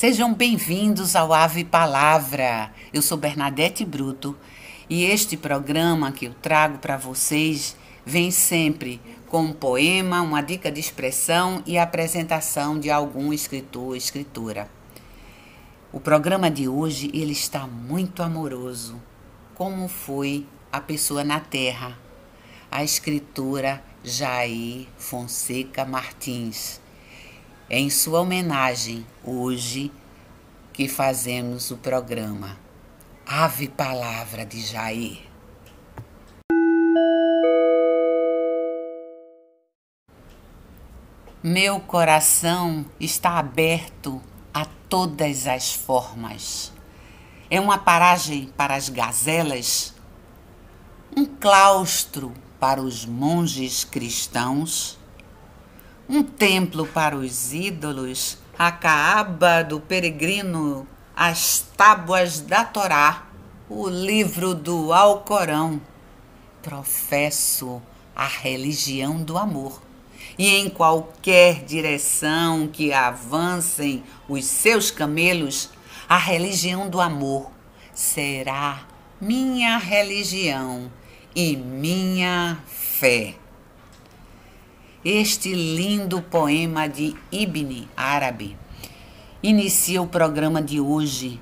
Sejam bem-vindos ao Ave Palavra. Eu sou Bernadette Bruto e este programa que eu trago para vocês vem sempre com um poema, uma dica de expressão e a apresentação de algum escritor ou escritora. O programa de hoje ele está muito amoroso, como foi a pessoa na Terra, a escritora Jair Fonseca Martins. É em sua homenagem hoje que fazemos o programa Ave Palavra de Jair. Meu coração está aberto a todas as formas. É uma paragem para as gazelas, um claustro para os monges cristãos, um templo para os ídolos, a caaba do peregrino, as tábuas da Torá, o livro do Alcorão. Professo a religião do amor e em qualquer direção que avancem os seus camelos, a religião do amor será minha religião e minha fé. Este lindo poema de Ibn Árabe inicia o programa de hoje,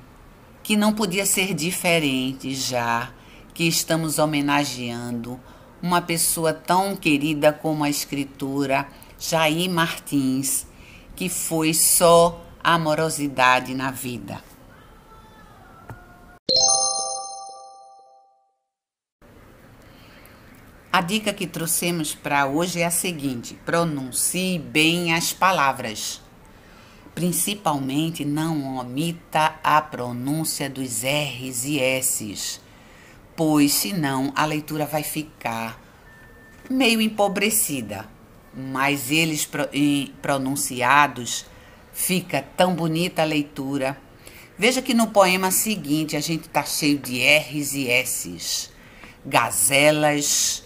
que não podia ser diferente já que estamos homenageando uma pessoa tão querida como a escritora Jair Martins, que foi só amorosidade na vida. A dica que trouxemos para hoje é a seguinte: pronuncie bem as palavras. Principalmente não omita a pronúncia dos R's e S's pois senão a leitura vai ficar meio empobrecida. Mas eles pronunciados fica tão bonita a leitura. Veja que no poema seguinte a gente está cheio de R's e S's. Gazelas,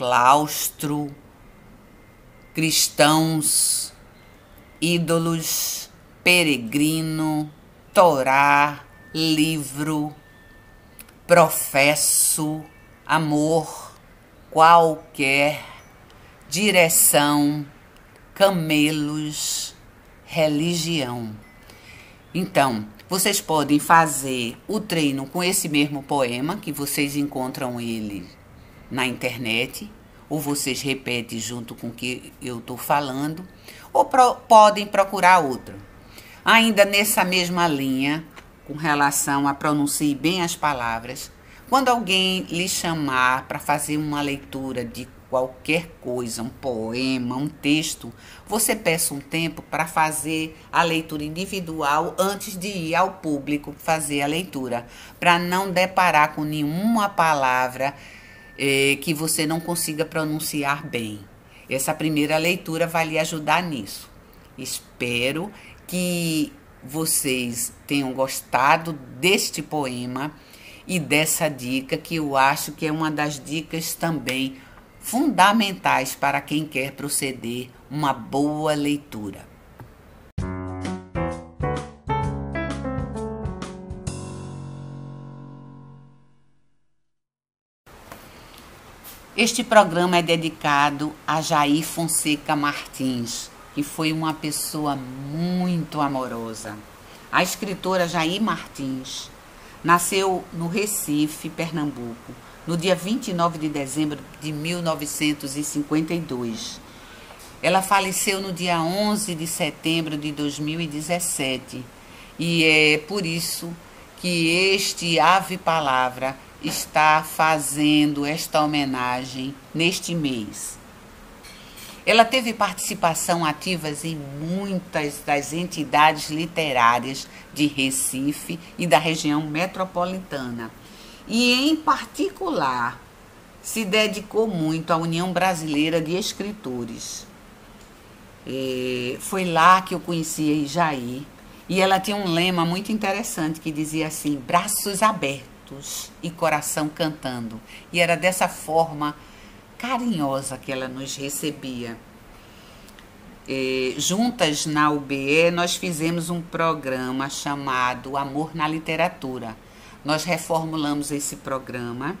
claustro, cristãos, ídolos, peregrino, Torá, livro, professo amor, qualquer direção, camelos, religião. Então, vocês podem fazer o treino com esse mesmo poema, que vocês encontram ele na internet, ou vocês repetem junto com o que eu estou falando, ou pro, podem procurar outro. Ainda nessa mesma linha, com relação a pronuncie bem as palavras. Quando alguém lhe chamar para fazer uma leitura de qualquer coisa, um poema, um texto, você peça um tempo para fazer a leitura individual antes de ir ao público fazer a leitura, para não deparar com nenhuma palavra eh, que você não consiga pronunciar bem. Essa primeira leitura vai lhe ajudar nisso. Espero que vocês tenham gostado deste poema e dessa dica, que eu acho que é uma das dicas também fundamentais para quem quer proceder uma boa leitura. Este programa é dedicado a Jair Fonseca Martins, que foi uma pessoa muito amorosa. A escritora Jair Martins nasceu no Recife, Pernambuco, no dia 29 de dezembro de 1952. Ela faleceu no dia 11 de setembro de 2017 e é por isso que este Ave Palavra está fazendo esta homenagem neste mês. Ela teve participação ativas em muitas das entidades literárias de Recife e da região metropolitana. E, em particular, se dedicou muito à União Brasileira de Escritores. É, foi lá que eu conheci a Ijaí. E ela tinha um lema muito interessante que dizia assim: braços abertos e coração cantando. E era dessa forma carinhosa que ela nos recebia. eh, juntas na UBE, nós fizemos um programa chamado Amor na Literatura. Nós reformulamos esse programa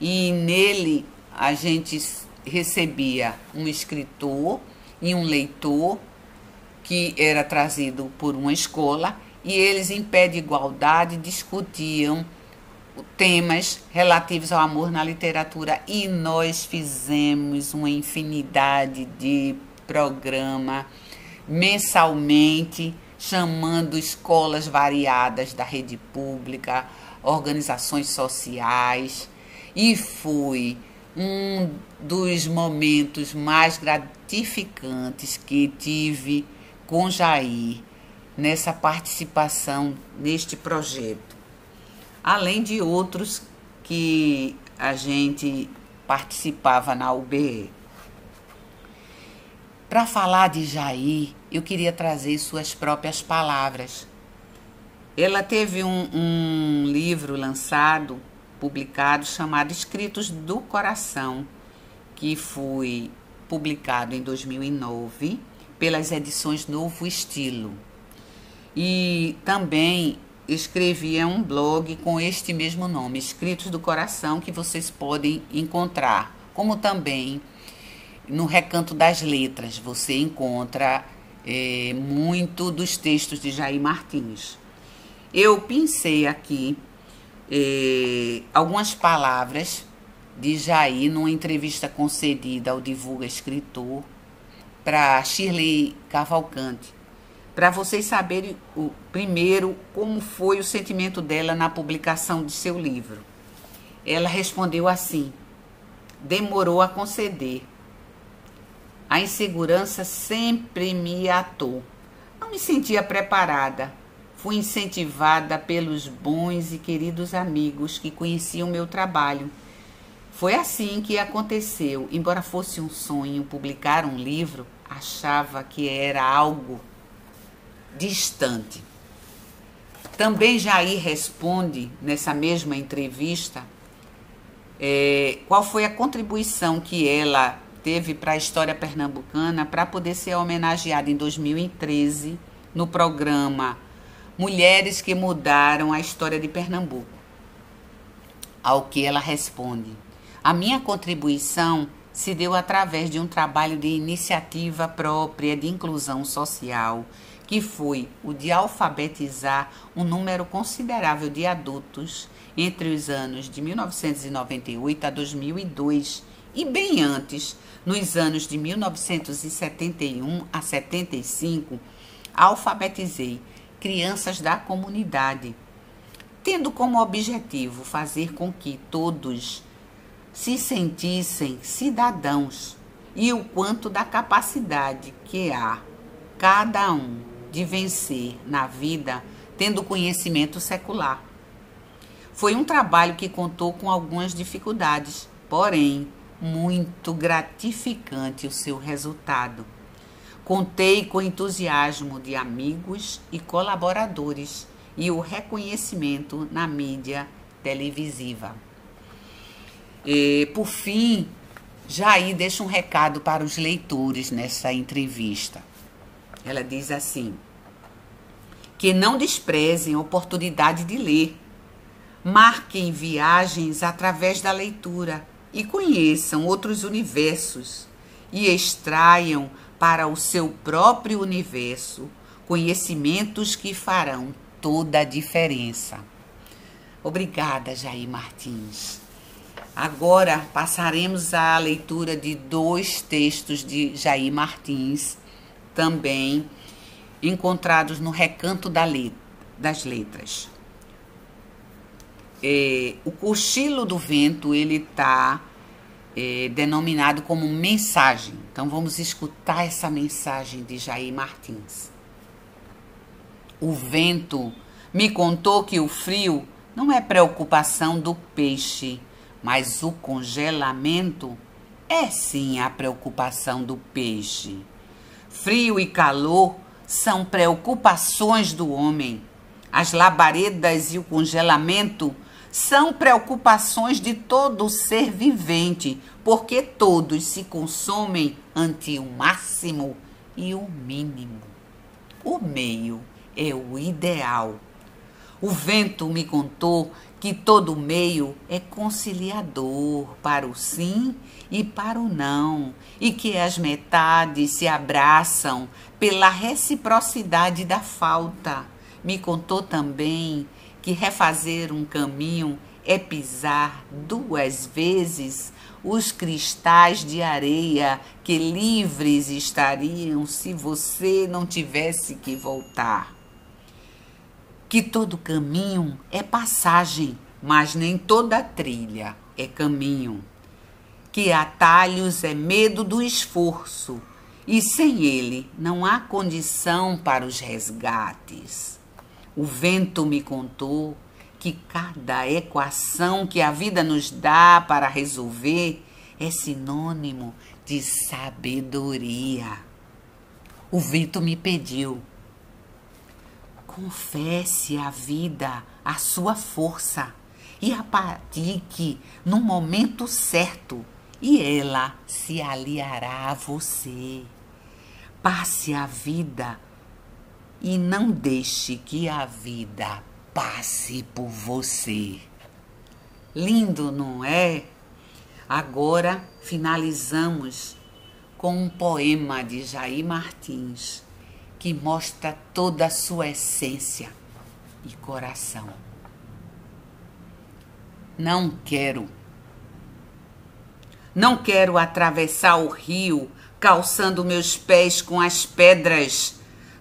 e nele a gente recebia um escritor e um leitor que era trazido por uma escola e eles, em pé de igualdade, discutiam temas relativos ao amor na literatura e nós fizemos uma infinidade de programa mensalmente chamando escolas variadas da rede pública, organizações sociais e foi um dos momentos mais gratificantes que tive com Jair nessa participação neste projeto além de outros que a gente participava na UBE. Para falar de Jair, eu queria trazer suas próprias palavras. Ela teve um, um livro lançado, publicado, chamado Escritos do Coração, que foi publicado em 2009 pelas edições Novo Estilo. E também escrevia um blog com este mesmo nome, Escritos do Coração, que vocês podem encontrar, como também no Recanto das Letras, você encontra é, muito dos textos de Jair Martins. Eu pensei aqui é, algumas palavras de Jair numa entrevista concedida ao Divulga Escritor para Shirley Cavalcante para vocês saberem o, primeiro como foi o sentimento dela na publicação de seu livro. Ela respondeu assim: demorou a conceder. A insegurança sempre me atou. Não me sentia preparada. Fui incentivada pelos bons e queridos amigos que conheciam meu trabalho. Foi assim que aconteceu. Embora fosse um sonho publicar um livro, achava que era algo distante. Também Jair responde nessa mesma entrevista é, qual foi a contribuição que ela teve para a história pernambucana para poder ser homenageada em 2013 no programa Mulheres que Mudaram a História de Pernambuco. Ao que ela responde: A minha contribuição se deu através de um trabalho de iniciativa própria de inclusão social que foi o de alfabetizar um número considerável de adultos entre os anos de 1998 a 2002 e bem antes, nos anos de 1971 a 75, alfabetizei crianças da comunidade, tendo como objetivo fazer com que todos se sentissem cidadãos e o quanto da capacidade que há cada um de vencer na vida tendo conhecimento secular. Foi um trabalho que contou com algumas dificuldades, porém, muito gratificante o seu resultado. Contei com o entusiasmo de amigos e colaboradores e o reconhecimento na mídia televisiva. E, por fim, Jair deixa um recado para os leitores nessa entrevista. Ela diz assim: que não desprezem a oportunidade de ler. Marquem viagens através da leitura e conheçam outros universos e extraiam para o seu próprio universo conhecimentos que farão toda a diferença. Obrigada, Jair Martins. Agora passaremos à leitura de dois textos de Jair Martins, também encontrados no recanto da das letras. É, o cochilo do vento ele está é, denominado como mensagem. Então vamos escutar essa mensagem de Jair Martins. O vento me contou que o frio não é preocupação do peixe, mas o congelamento é sim a preocupação do peixe. Frio e calor são preocupações do homem. As labaredas e o congelamento são preocupações de todo ser vivente, porque todos se consomem ante o máximo e o mínimo. O meio é o ideal. O vento me contou que todo meio é conciliador para o sim e para o não, e que as metades se abraçam pela reciprocidade da falta. Me contou também que refazer um caminho é pisar duas vezes os cristais de areia que livres estariam se você não tivesse que voltar. Que todo caminho é passagem, mas nem toda trilha é caminho. Que atalhos é medo do esforço, e sem ele não há condição para os resgates. O vento me contou que cada equação que a vida nos dá para resolver é sinônimo de sabedoria. O vento me pediu: confesse à vida a sua força e a pratique no momento certo, e ela se aliará a você. Passe a vida e não deixe que a vida passe por você. Lindo, não é? Agora finalizamos com um poema de Jair Martins que mostra toda a sua essência e coração. Não quero. Não quero atravessar o rio calçando meus pés com as pedras.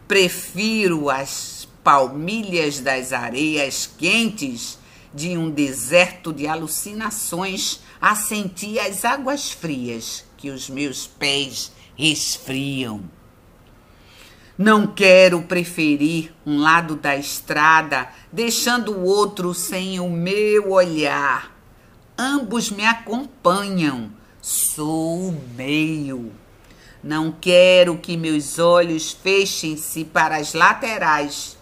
Prefiro as palmilhas das areias quentes de um deserto de alucinações a sentir as águas frias que os meus pés resfriam. Não quero preferir um lado da estrada, deixando o outro sem o meu olhar. Ambos me acompanham, sou o meio. Não quero que meus olhos fechem-se para as laterais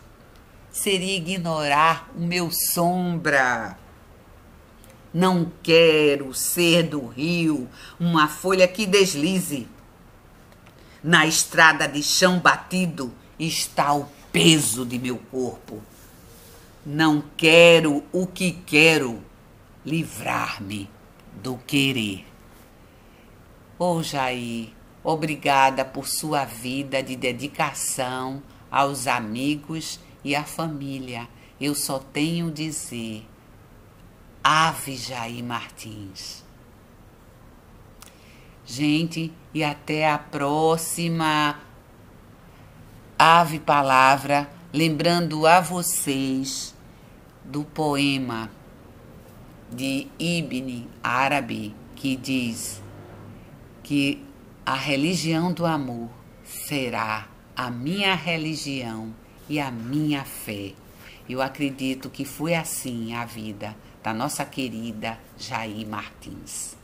seria ignorar o meu sombra. Não quero ser do rio uma folha que deslize. Na estrada de chão batido está o peso de meu corpo. Não quero o que quero, livrar-me do querer. Ô oh, Jair, obrigada por sua vida de dedicação aos amigos e a família, eu só tenho dizer: Ave Jair Martins. Gente, e até a próxima Ave Palavra, lembrando a vocês do poema de Ibn Arabi que diz que a religião do amor será a minha religião e a minha fé. Eu acredito que foi assim a vida da nossa querida Jair Martins.